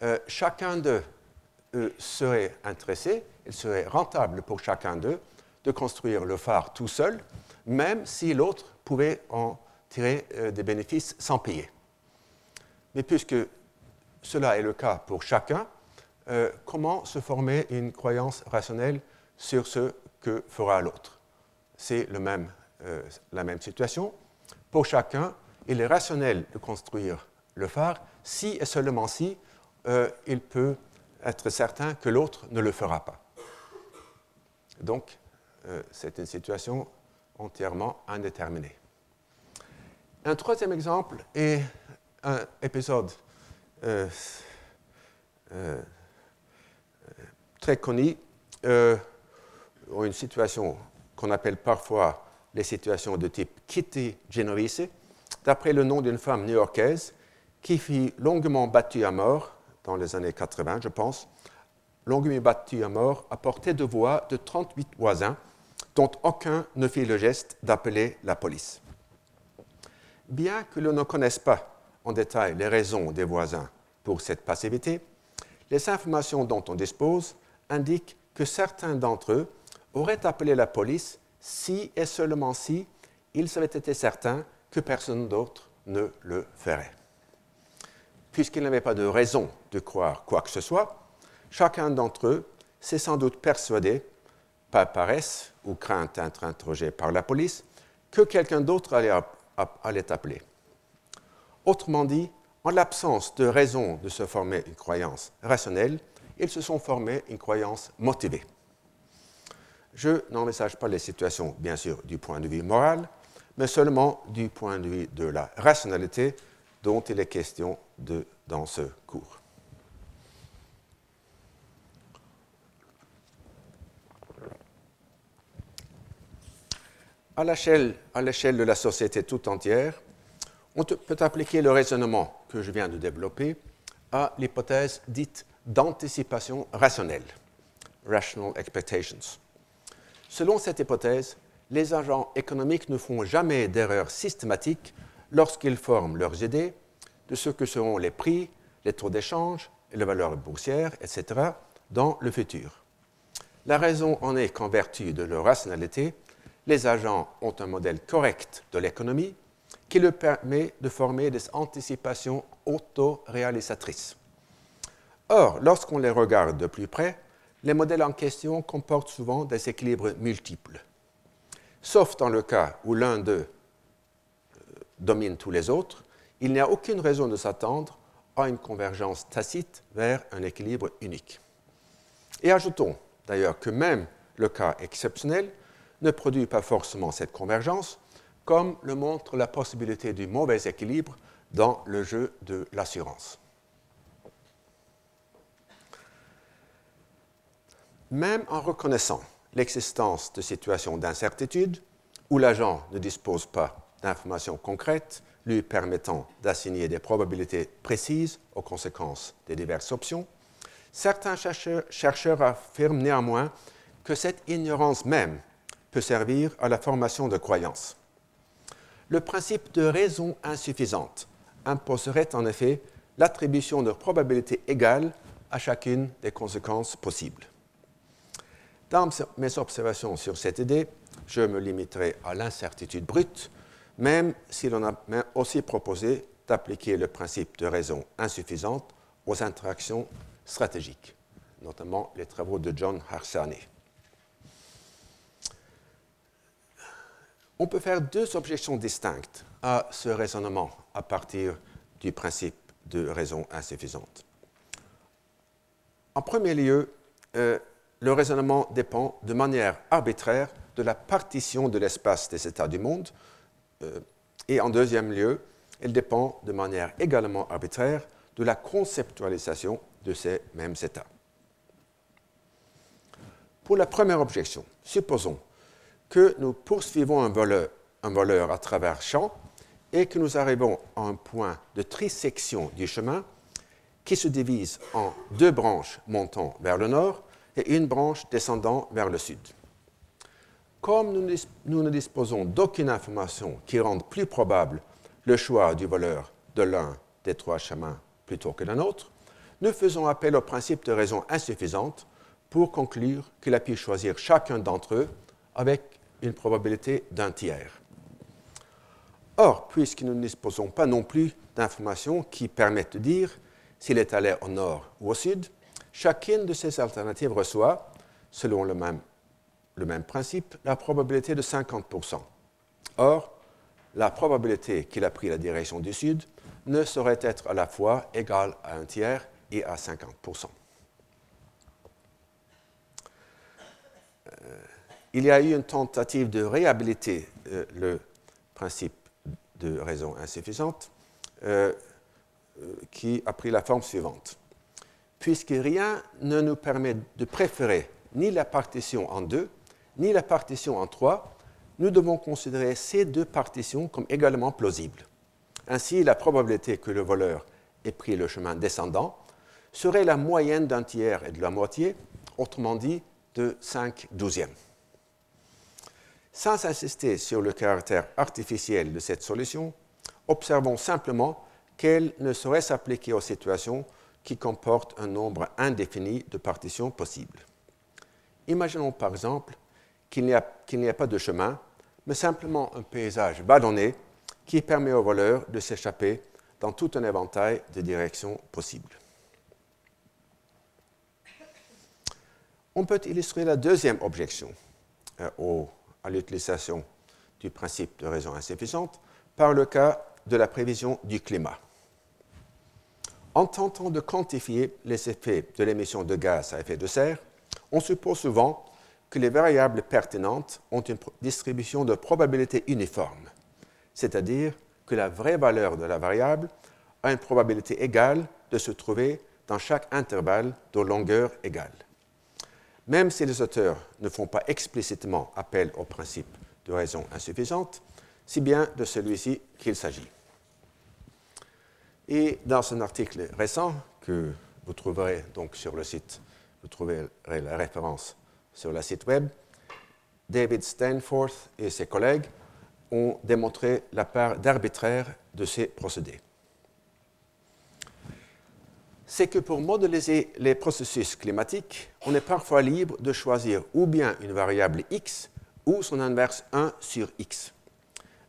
Euh, chacun d'eux euh, serait intéressé, il serait rentable pour chacun d'eux de construire le phare tout seul, même si l'autre pouvait en tirer des bénéfices sans payer. Mais puisque cela est le cas pour chacun, comment se former une croyance rationnelle sur ce que fera l'autre? C'est même euh, la même situation. Pour chacun, il est rationnel de construire le phare si et seulement si euh, il peut être certain que l'autre ne le fera pas. Donc, euh, c'est une situation entièrement indéterminée. Un troisième exemple est un épisode très connu, une situation qu'on appelle parfois les situations de type Kitty Genovese, d'après le nom d'une femme new-yorkaise qui fut longuement battue à mort dans les années 80, je pense, longuement battue à mort à portée de voix de 38 voisins, dont aucun ne fit le geste d'appeler la police. Bien que l'on ne connaisse pas en détail les raisons des voisins pour cette passivité, les informations dont on dispose indiquent que certains d'entre eux auraient appelé la police si et seulement si ils avaient été certains que personne d'autre ne le ferait. Puisqu'ils n'avaient pas de raison de croire quoi que ce soit, chacun d'entre eux s'est sans doute persuadé, par paresse ou crainte d'être interrogé par la police, que quelqu'un d'autre allait, appeler. Autrement dit, en l'absence de raison de se former une croyance rationnelle, ils se sont formés une croyance motivée. Je n'envisage pas les situations, bien sûr, du point de vue moral, mais seulement du point de vue de la rationalité dont il est question dans ce cours. À l'échelle de la société tout entière, on peut appliquer le raisonnement que je viens de développer à l'hypothèse dite d'anticipation rationnelle, rational expectations. Selon cette hypothèse, les agents économiques ne font jamais d'erreur systématique lorsqu'ils forment leurs idées de ce que seront les prix, les taux d'échange les valeurs boursières, etc., dans le futur. La raison en est qu'en vertu de leur rationalité, les agents ont un modèle correct de l'économie qui leur permet de former des anticipations autoréalisatrices. Or, lorsqu'on les regarde de plus près, les modèles en question comportent souvent des équilibres multiples. Sauf dans le cas où l'un d'eux euh, domine tous les autres, il n'y a aucune raison de s'attendre à une convergence tacite vers un équilibre unique. Et ajoutons d'ailleurs que même le cas exceptionnel ne produit pas forcément cette convergence, comme le montre la possibilité du mauvais équilibre dans le jeu de l'assurance. Même en reconnaissant l'existence de situations d'incertitude où l'agent ne dispose pas d'informations concrètes lui permettant d'assigner des probabilités précises aux conséquences des diverses options, certains chercheurs, affirment néanmoins que cette ignorance même peut servir à la formation de croyances. Le principe de raison insuffisante imposerait en effet l'attribution de probabilités égales à chacune des conséquences possibles. Dans mes observations sur cette idée, je me limiterai à l'incertitude brute, même si l'on a aussi proposé d'appliquer le principe de raison insuffisante aux interactions stratégiques, notamment les travaux de John Harsanyi. On peut faire deux objections distinctes à ce raisonnement à partir du principe de raison insuffisante. En premier lieu, euh, le raisonnement dépend de manière arbitraire de la partition de l'espace des états du monde. Euh, et en deuxième lieu, il dépend de manière également arbitraire de la conceptualisation de ces mêmes états. Pour la première objection, supposons que nous poursuivons un voleur, à travers champ et que nous arrivons à un point de trisection du chemin qui se divise en deux branches montant vers le nord et une branche descendant vers le sud. Comme nous, ne disposons d'aucune information qui rende plus probable le choix du voleur de l'un des trois chemins plutôt que d'un autre, nous faisons appel au principe de raison insuffisante pour conclure qu'il a pu choisir chacun d'entre eux avec une probabilité d'un tiers. Or, puisque nous ne disposons pas non plus d'informations qui permettent de dire s'il est allé au nord ou au sud, Chacune de ces alternatives reçoit, selon le même, le même principe, la probabilité de 50%. Or, la probabilité qu'il a pris la direction du sud ne saurait être à la fois égale à un tiers et à 50%. Il y a eu une tentative de réhabiliter euh, le principe de raison insuffisante euh, qui a pris la forme suivante puisque rien ne nous permet de préférer ni la partition en deux, ni la partition en trois, nous devons considérer ces deux partitions comme également plausibles. Ainsi, la probabilité que le voleur ait pris le chemin descendant serait la moyenne d'un tiers et de la moitié, autrement dit de 5 douzièmes. Sans insister sur le caractère artificiel de cette solution, observons simplement qu'elle ne saurait s'appliquer aux situations qui comporte un nombre indéfini de partitions possibles. Imaginons par exemple qu'il n'y a, pas de chemin, mais simplement un paysage ballonné qui permet au voleur de s'échapper dans tout un éventail de directions possibles. On peut illustrer la deuxième objection euh, à l'utilisation du principe de raison insuffisante par le cas de la prévision du climat. En tentant de quantifier les effets de l'émission de gaz à effet de serre, on suppose souvent que les variables pertinentes ont une distribution de probabilité uniforme, c'est-à-dire que la vraie valeur de la variable a une probabilité égale de se trouver dans chaque intervalle de longueur égale. Même si les auteurs ne font pas explicitement appel au principe de raison insuffisante, c'est bien de celui-ci qu'il s'agit. Et dans un article récent que vous trouverez donc sur le site, vous trouverez la référence sur le site web, David Stanforth et ses collègues ont démontré la part d'arbitraire de ces procédés. C'est que pour modéliser les processus climatiques, on est parfois libre de choisir ou bien une variable x ou son inverse 1 sur x.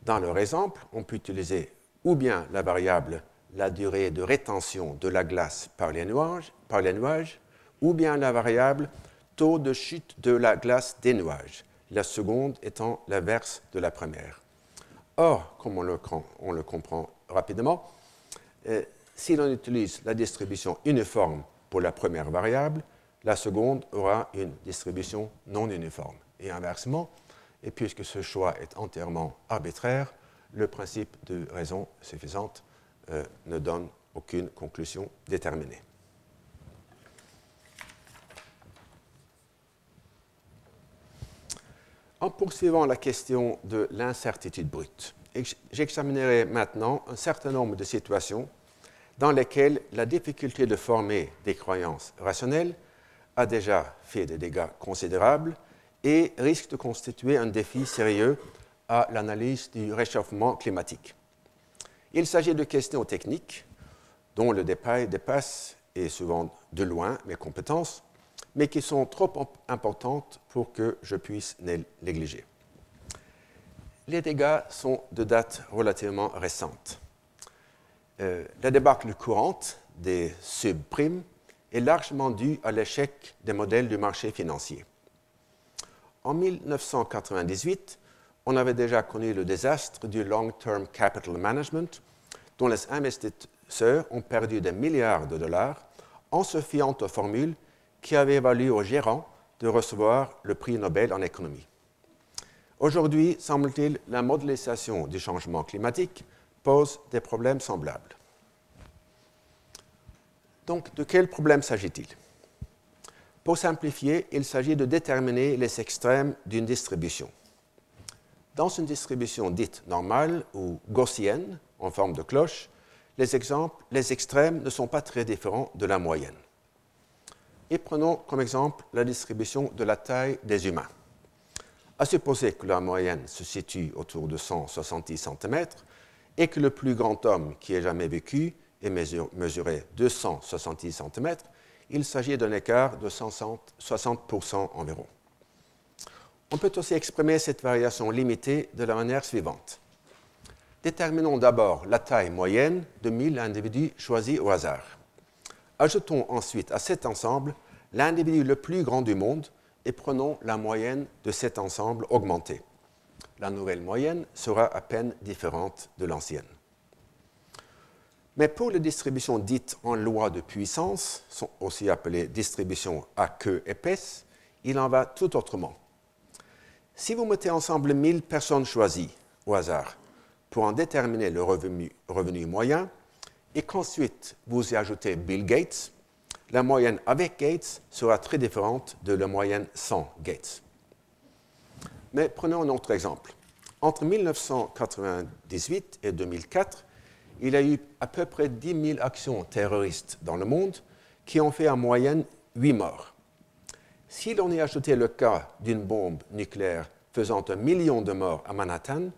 Dans leur exemple, on peut utiliser ou bien la variable la durée de rétention de la glace par les nuages, par les nuages ou bien la variable taux de chute de la glace des nuages, la seconde étant l'inverse de la première. Or, comme on le, comprend rapidement, euh, si l'on utilise la distribution uniforme pour la première variable, la seconde aura une distribution non uniforme. Et inversement, et puisque ce choix est entièrement arbitraire, le principe de raison suffisante euh, ne donne aucune conclusion déterminée. En poursuivant la question de l'incertitude brute, j'examinerai maintenant un certain nombre de situations dans lesquelles la difficulté de former des croyances rationnelles a déjà fait des dégâts considérables et risque de constituer un défi sérieux à l'analyse du réchauffement climatique. Il s'agit de questions techniques dont le détail dépasse, et souvent de loin, mes compétences, mais qui sont trop importantes pour que je puisse les négliger. Les dégâts sont de date relativement récente. Euh, la débâcle courante des subprimes est largement due à l'échec des modèles du marché financier. En 1998, on avait déjà connu le désastre du long-term capital management, dont les investisseurs ont perdu des milliards de dollars en se fiant aux formules qui avaient valu aux gérants de recevoir le prix Nobel en économie. Aujourd'hui, semble-t-il, la modélisation du changement climatique pose des problèmes semblables. Donc, de quel problème s'agit-il? Pour simplifier, il s'agit de déterminer les extrêmes d'une distribution. Dans une distribution dite normale ou gaussienne, en forme de cloche, les, exemples, les extrêmes ne sont pas très différents de la moyenne. Et prenons comme exemple la distribution de la taille des humains. À supposer que la moyenne se situe autour de 170 cm et que le plus grand homme qui ait jamais vécu ait mesuré 270 cm, il s'agit d'un écart de 60% environ. On peut aussi exprimer cette variation limitée de la manière suivante. Déterminons d'abord la taille moyenne de 1000 individus choisis au hasard. Ajoutons ensuite à cet ensemble l'individu le plus grand du monde et prenons la moyenne de cet ensemble augmenté. La nouvelle moyenne sera à peine différente de l'ancienne. Mais pour les distributions dites en loi de puissance, sont aussi appelées distributions à queue épaisse, il en va tout autrement. Si vous mettez ensemble 1000 personnes choisies au hasard pour en déterminer le revenu, revenu moyen, et qu'ensuite vous y ajoutez Bill Gates, la moyenne avec Gates sera très différente de la moyenne sans Gates. Mais prenons un autre exemple. Entre 1998 et 2004, il y a eu à peu près 10 000 actions terroristes dans le monde qui ont fait en moyenne 8 morts. Si l'on y ajoutait le cas d'une bombe nucléaire faisant un million de morts à Manhattan,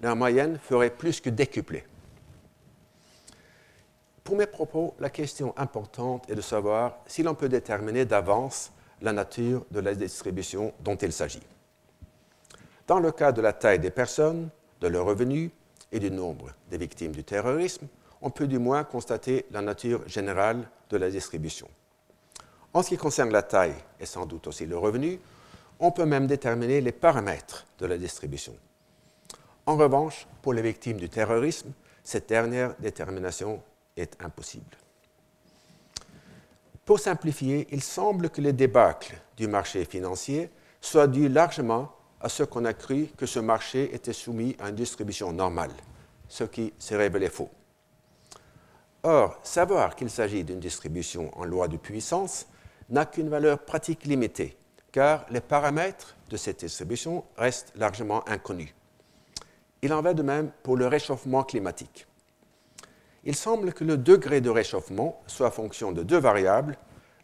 la moyenne ferait plus que décupler. Pour mes propos, la question importante est de savoir si l'on peut déterminer d'avance la nature de la distribution dont il s'agit. Dans le cas de la taille des personnes, de leurs revenus et du nombre des victimes du terrorisme, on peut du moins constater la nature générale de la distribution. En ce qui concerne la taille et sans doute aussi le revenu, on peut même déterminer les paramètres de la distribution. En revanche, pour les victimes du terrorisme, cette dernière détermination est impossible. Pour simplifier, il semble que les débâcles du marché financier soient dus largement à ce qu'on a cru que ce marché était soumis à une distribution normale, ce qui s'est révélé faux. Or, savoir qu'il s'agit d'une distribution en loi de puissance n'a qu'une valeur pratique limitée, car les paramètres de cette distribution restent largement inconnus. Il en va de même pour le réchauffement climatique. Il semble que le degré de réchauffement soit fonction de deux variables,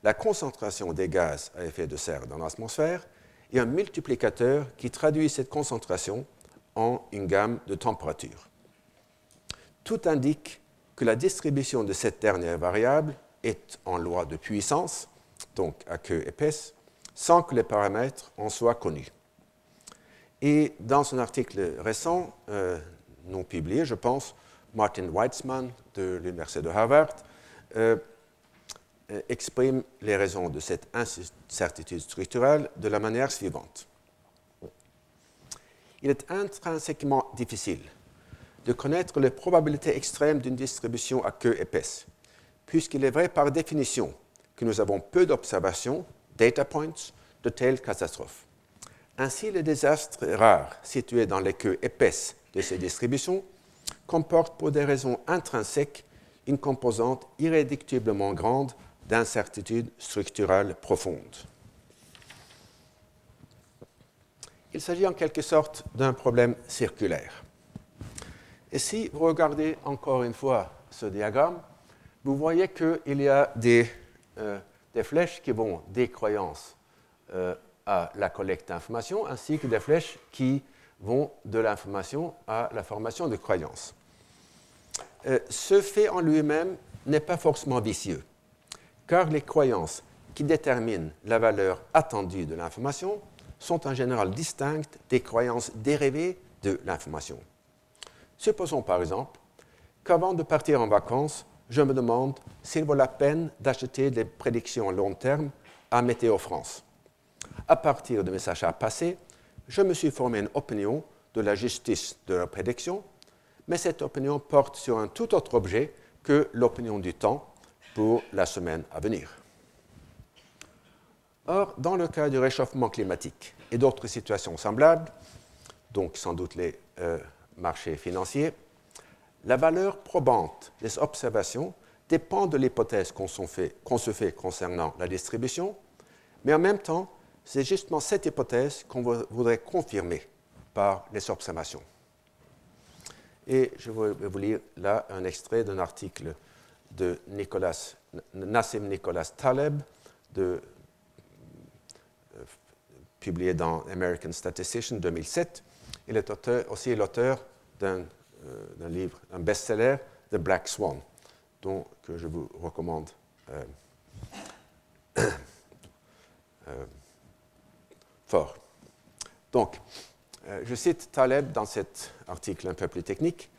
la concentration des gaz à effet de serre dans l'atmosphère et un multiplicateur qui traduit cette concentration en une gamme de températures. Tout indique que la distribution de cette dernière variable est en loi de puissance, donc à queue épaisse, sans que les paramètres en soient connus. Et dans un article récent, euh, non publié, je pense, Martin Weitzman de l'Université de Harvard euh, exprime les raisons de cette incertitude structurelle de la manière suivante. Il est intrinsèquement difficile de connaître les probabilités extrêmes d'une distribution à queue épaisse, puisqu'il est vrai par définition que nous avons peu d'observations, data points, de telles catastrophes. Ainsi, les désastres rares situés dans les queues épaisses de ces distributions comportent pour des raisons intrinsèques une composante irréductiblement grande d'incertitude structurelle profonde. Il s'agit en quelque sorte d'un problème circulaire. Et si vous regardez encore une fois ce diagramme, vous voyez qu'il y a des, euh, flèches qui vont des croyances euh, à la collecte d'informations, ainsi que des flèches qui vont de l'information à la formation de croyances. Euh, ce fait en lui-même n'est pas forcément vicieux, car les croyances qui déterminent la valeur attendue de l'information sont en général distinctes des croyances dérivées de l'information. Supposons par exemple qu'avant de partir en vacances, je me demande s'il vaut la peine d'acheter des prédictions à long terme à Météo France. À partir de mes achats passés, je me suis formé une opinion de la justice de leurs prédictions, mais cette opinion porte sur un tout autre objet que l'opinion du temps pour la semaine à venir. Or, dans le cas du réchauffement climatique et d'autres situations semblables, donc sans doute les euh, marchés financiers, la valeur probante des observations dépend de l'hypothèse qu'on se, se fait concernant la distribution, mais en même temps, c'est justement cette hypothèse qu'on voudrait confirmer par les observations. Et je vais vous lire là un extrait d'un article de Nicolas, Nassim Nicolas Taleb, euh, publié dans American Statistician 2007. Il est aussi l'auteur euh, d'un livre, un best-seller, The Black Swan, dont que je vous recommande euh, fort. Donc, je cite Taleb dans cet article un peu plus technique.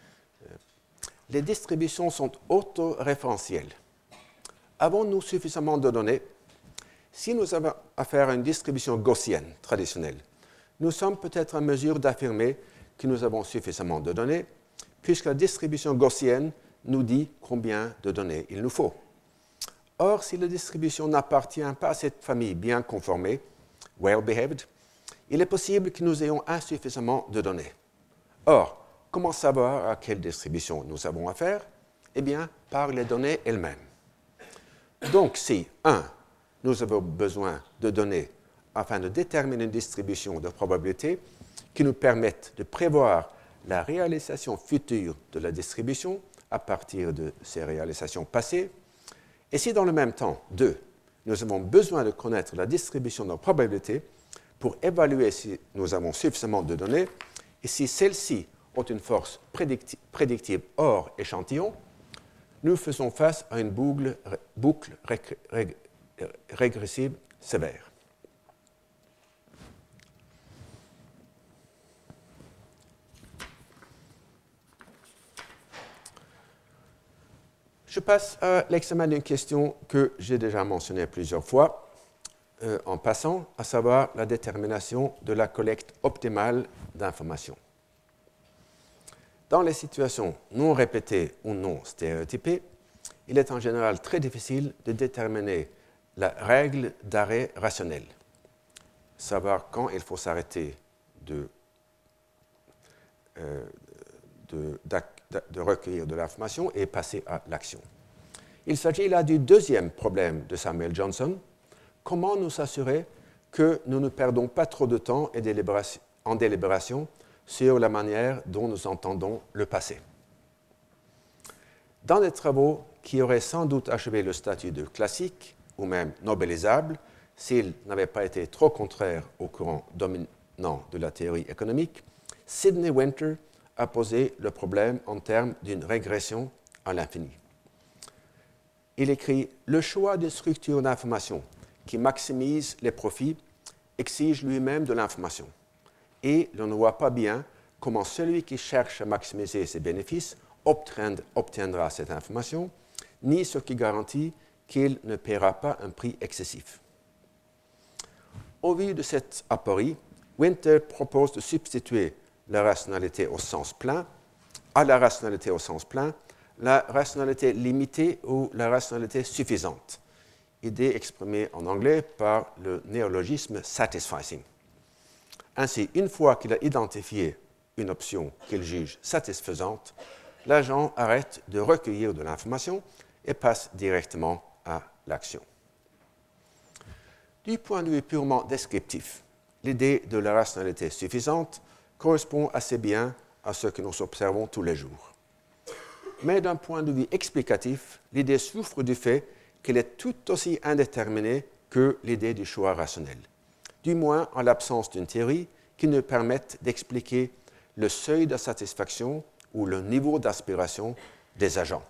Les distributions sont autoréférentielles. Avons-nous suffisamment de données? Si nous avons affaire à une distribution gaussienne traditionnelle, nous sommes peut-être en mesure d'affirmer que nous avons suffisamment de données, puisque la distribution gaussienne nous dit combien de données il nous faut. Or, si la distribution n'appartient pas à cette famille bien conformée, well-behaved, il est possible que nous ayons insuffisamment de données. Or, comment savoir à quelle distribution nous avons affaire? Eh bien, par les données elles-mêmes. Donc, si, 1, nous avons besoin de données afin de déterminer une distribution de probabilité qui nous permette de prévoir la réalisation future de la distribution à partir de ces réalisations passées, et si dans le même temps, 2, nous avons besoin de connaître la distribution de probabilités pour évaluer si nous avons suffisamment de données et si celles-ci une force prédictive hors échantillon, nous faisons face à une boucle, boucle régressive sévère. Je passe à l'examen d'une question que j'ai déjà mentionnée plusieurs fois, euh, en passant, à savoir la détermination de la collecte optimale d'informations. Dans les situations non répétées ou non stéréotypées, il est en général très difficile de déterminer la règle d'arrêt rationnel, savoir quand il faut s'arrêter de, euh, de recueillir de l'information et passer à l'action. Il s'agit là du deuxième problème de Samuel Johnson, comment nous assurer que nous ne perdons pas trop de temps en délibération sur la manière dont nous entendons le passé. Dans des travaux qui auraient sans doute achevé le statut de classique ou même nobelisable s'ils n'avaient pas été trop contraires au courant dominant de la théorie économique, Sidney Winter a posé le problème en termes d'une régression à l'infini. Il écrit Le choix de structures d'information qui maximise les profits exige lui-même de l'information. Et l'on ne voit pas bien comment celui qui cherche à maximiser ses bénéfices obtiendra cette information, ni ce qui garantit qu'il ne paiera pas un prix excessif. Au vu de cette aporie, Winter propose de substituer la rationalité au sens plein, à la rationalité au sens plein, la rationalité limitée ou la rationalité suffisante, idée exprimée en anglais par le néologisme satisficing. Ainsi, une fois qu'il a identifié une option qu'il juge satisfaisante, l'agent arrête de recueillir de l'information et passe directement à l'action. Du point de vue purement descriptif, l'idée de la rationalité suffisante correspond assez bien à ce que nous observons tous les jours. Mais d'un point de vue explicatif, l'idée souffre du fait qu'elle est tout aussi indéterminée que l'idée du choix rationnel, du moins en l'absence d'une théorie qui nous permette d'expliquer le seuil de satisfaction ou le niveau d'aspiration des agents.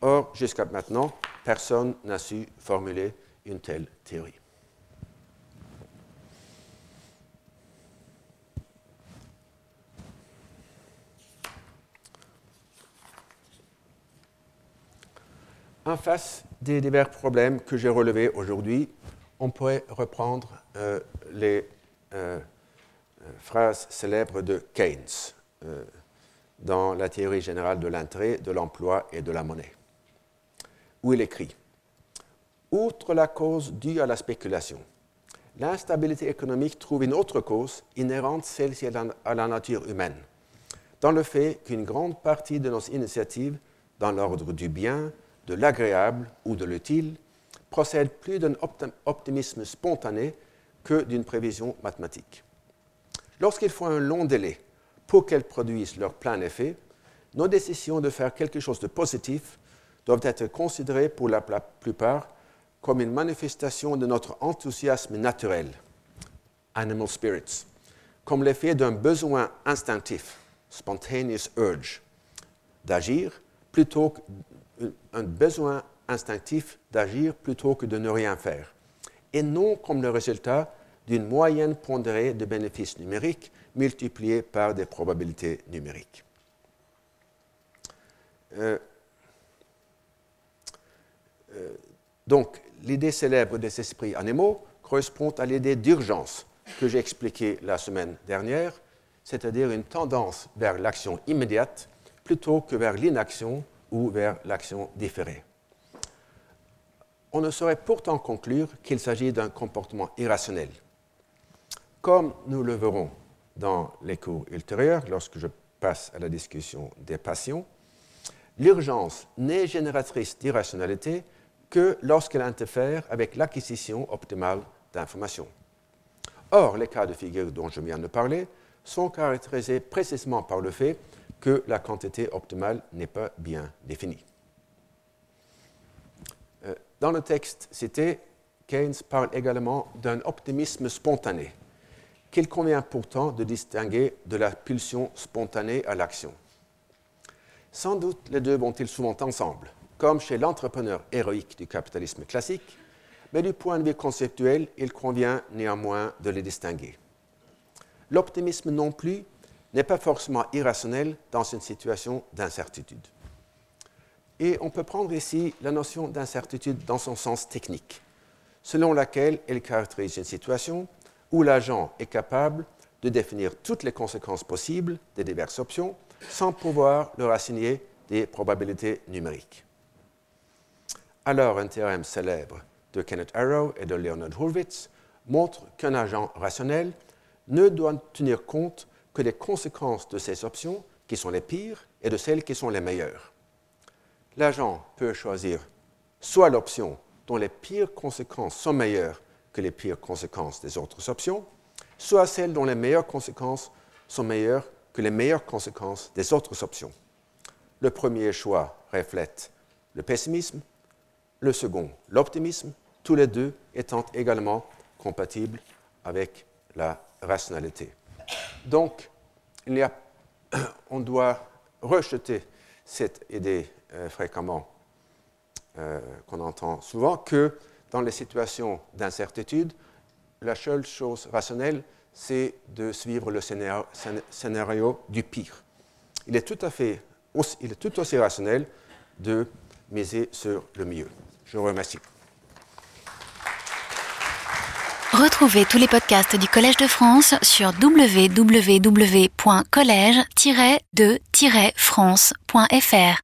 Or, jusqu'à maintenant, personne n'a su formuler une telle théorie. En face des divers problèmes que j'ai relevés aujourd'hui, on pourrait reprendre euh, les euh, euh, phrases célèbres de Keynes dans la théorie générale de l'intérêt, de l'emploi et de la monnaie, où il écrit Outre la cause due à la spéculation, l'instabilité économique trouve une autre cause inhérente celle-ci à la nature humaine, dans le fait qu'une grande partie de nos initiatives dans l'ordre du bien, de l'agréable ou de l'utile procède plus d'un optimisme spontané que d'une prévision mathématique. Lorsqu'il faut un long délai pour qu'elles produisent leur plein effet, nos décisions de faire quelque chose de positif doivent être considérées pour la plupart comme une manifestation de notre enthousiasme naturel, animal spirits, comme l'effet d'un besoin instinctif, spontaneous urge, d'agir plutôt que un besoin instinctif d'agir plutôt que de ne rien faire, et non comme le résultat d'une moyenne pondérée de bénéfices numériques multipliée par des probabilités numériques. Euh, euh, donc, l'idée célèbre des esprits animaux correspond à l'idée d'urgence que j'ai expliquée la semaine dernière, c'est-à-dire une tendance vers l'action immédiate plutôt que vers l'inaction ou vers l'action différée. On ne saurait pourtant conclure qu'il s'agit d'un comportement irrationnel. Comme nous le verrons dans les cours ultérieurs, lorsque je passe à la discussion des passions, l'urgence n'est génératrice d'irrationalité que lorsqu'elle interfère avec l'acquisition optimale d'informations. Or, les cas de figure dont je viens de parler sont caractérisés précisément par le fait que la quantité optimale n'est pas bien définie. Dans le texte cité, Keynes parle également d'un optimisme spontané, qu'il convient pourtant de distinguer de la pulsion spontanée à l'action. Sans doute les deux vont-ils souvent ensemble, comme chez l'entrepreneur héroïque du capitalisme classique, mais du point de vue conceptuel, il convient néanmoins de les distinguer. L'optimisme non plus n'est pas forcément irrationnel dans une situation d'incertitude. Et on peut prendre ici la notion d'incertitude dans son sens technique, selon laquelle elle caractérise une situation où l'agent est capable de définir toutes les conséquences possibles des diverses options sans pouvoir leur assigner des probabilités numériques. Alors, un théorème célèbre de Kenneth Arrow et de Leonard Hurwitz montre qu'un agent rationnel ne doit tenir compte que des conséquences de ces options qui sont les pires et de celles qui sont les meilleures. L'agent peut choisir soit l'option dont les pires conséquences sont meilleures que les pires conséquences des autres options, soit celle dont les meilleures conséquences sont meilleures que les meilleures conséquences des autres options. Le premier choix reflète le pessimisme, le second l'optimisme, tous les deux étant également compatibles avec la rationalité. Donc, on doit rejeter cette idée euh, fréquemment euh, qu'on entend souvent que dans les situations d'incertitude, la seule chose rationnelle, c'est de suivre le scénario, du pire. Il est tout à fait il est tout aussi rationnel de miser sur le mieux. Je vous remercie. Retrouvez tous les podcasts du Collège de France sur www.collège-de-france.fr.